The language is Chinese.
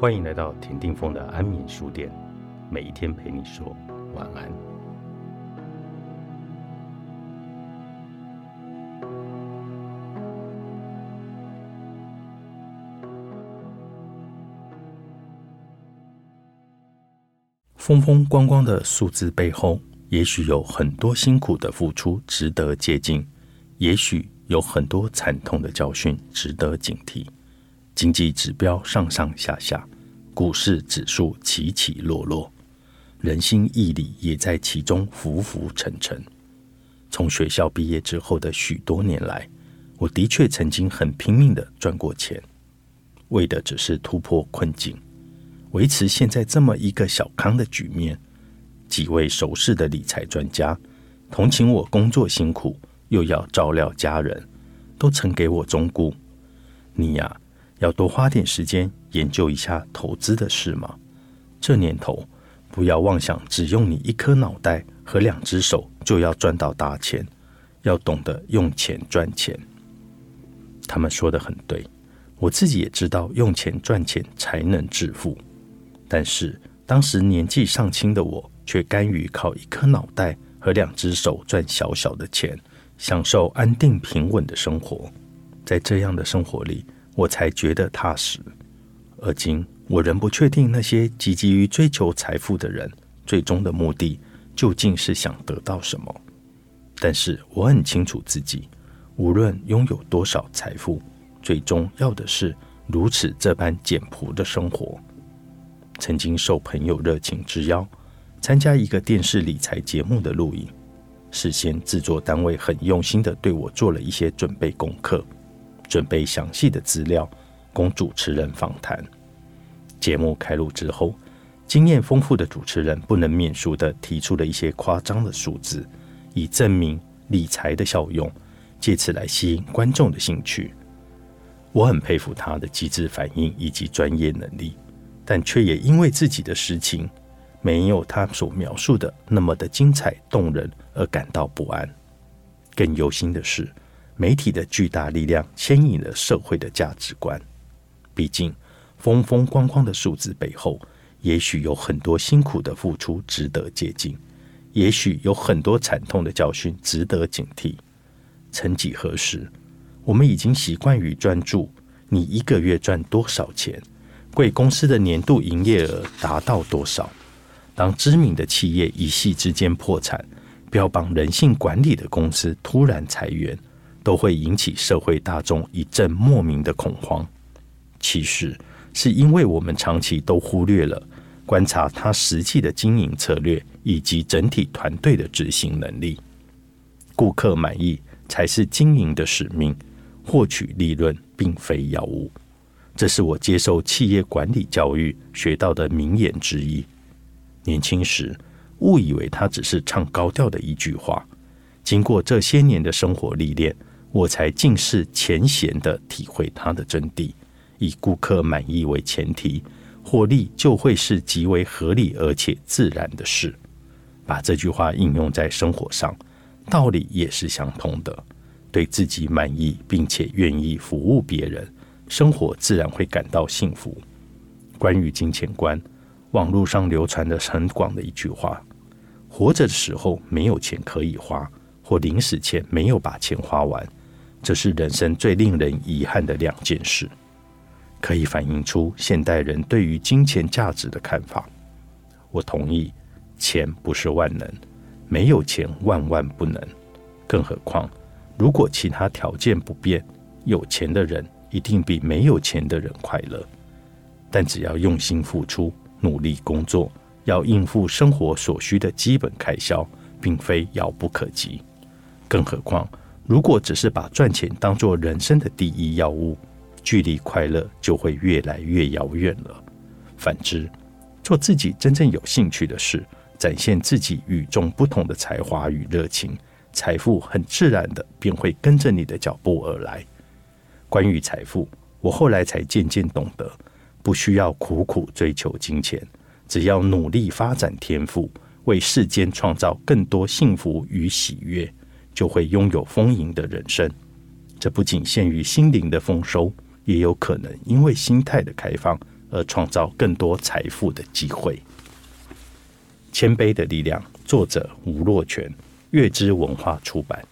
欢迎来到田定峰的安眠书店，每一天陪你说晚安。风风光光的数字背后，也许有很多辛苦的付出值得借鉴，也许有很多惨痛的教训值得警惕。经济指标上上下下，股市指数起起落落，人心义理也在其中浮浮沉沉。从学校毕业之后的许多年来，我的确曾经很拼命的赚过钱，为的只是突破困境，维持现在这么一个小康的局面。几位熟识的理财专家，同情我工作辛苦，又要照料家人，都曾给我忠告：你呀。要多花点时间研究一下投资的事吗？这年头，不要妄想只用你一颗脑袋和两只手就要赚到大钱，要懂得用钱赚钱。他们说的很对，我自己也知道用钱赚钱才能致富。但是当时年纪尚轻的我，却甘于靠一颗脑袋和两只手赚小小的钱，享受安定平稳的生活。在这样的生活里。我才觉得踏实，而今我仍不确定那些积极于追求财富的人最终的目的究竟是想得到什么。但是我很清楚自己，无论拥有多少财富，最终要的是如此这般简朴的生活。曾经受朋友热情之邀，参加一个电视理财节目的录影，事先制作单位很用心的对我做了一些准备功课。准备详细的资料供主持人访谈。节目开录之后，经验丰富的主持人不能免俗的提出了一些夸张的数字，以证明理财的效用，借此来吸引观众的兴趣。我很佩服他的机智反应以及专业能力，但却也因为自己的实情没有他所描述的那么的精彩动人而感到不安。更忧心的是。媒体的巨大力量牵引了社会的价值观。毕竟，风风光光的数字背后，也许有很多辛苦的付出值得借鉴，也许有很多惨痛的教训值得警惕。曾几何时，我们已经习惯于专注你一个月赚多少钱，贵公司的年度营业额达到多少。当知名的企业一夕之间破产，标榜人性管理的公司突然裁员。都会引起社会大众一阵莫名的恐慌。其实是因为我们长期都忽略了观察他实际的经营策略以及整体团队的执行能力。顾客满意才是经营的使命，获取利润并非要务。这是我接受企业管理教育学到的名言之一。年轻时误以为他只是唱高调的一句话，经过这些年的生活历练。我才尽是浅显的体会它的真谛，以顾客满意为前提，获利就会是极为合理而且自然的事。把这句话应用在生活上，道理也是相通的。对自己满意并且愿意服务别人，生活自然会感到幸福。关于金钱观，网络上流传的很广的一句话：活着的时候没有钱可以花，或临死前没有把钱花完。这是人生最令人遗憾的两件事，可以反映出现代人对于金钱价值的看法。我同意，钱不是万能，没有钱万万不能。更何况，如果其他条件不变，有钱的人一定比没有钱的人快乐。但只要用心付出、努力工作，要应付生活所需的基本开销，并非遥不可及。更何况。如果只是把赚钱当做人生的第一要务，距离快乐就会越来越遥远了。反之，做自己真正有兴趣的事，展现自己与众不同的才华与热情，财富很自然的便会跟着你的脚步而来。关于财富，我后来才渐渐懂得，不需要苦苦追求金钱，只要努力发展天赋，为世间创造更多幸福与喜悦。就会拥有丰盈的人生。这不仅限于心灵的丰收也有可能因为心态的开放而创造更多财富的机会。谦卑的力量作者吴若泉月之文化出版。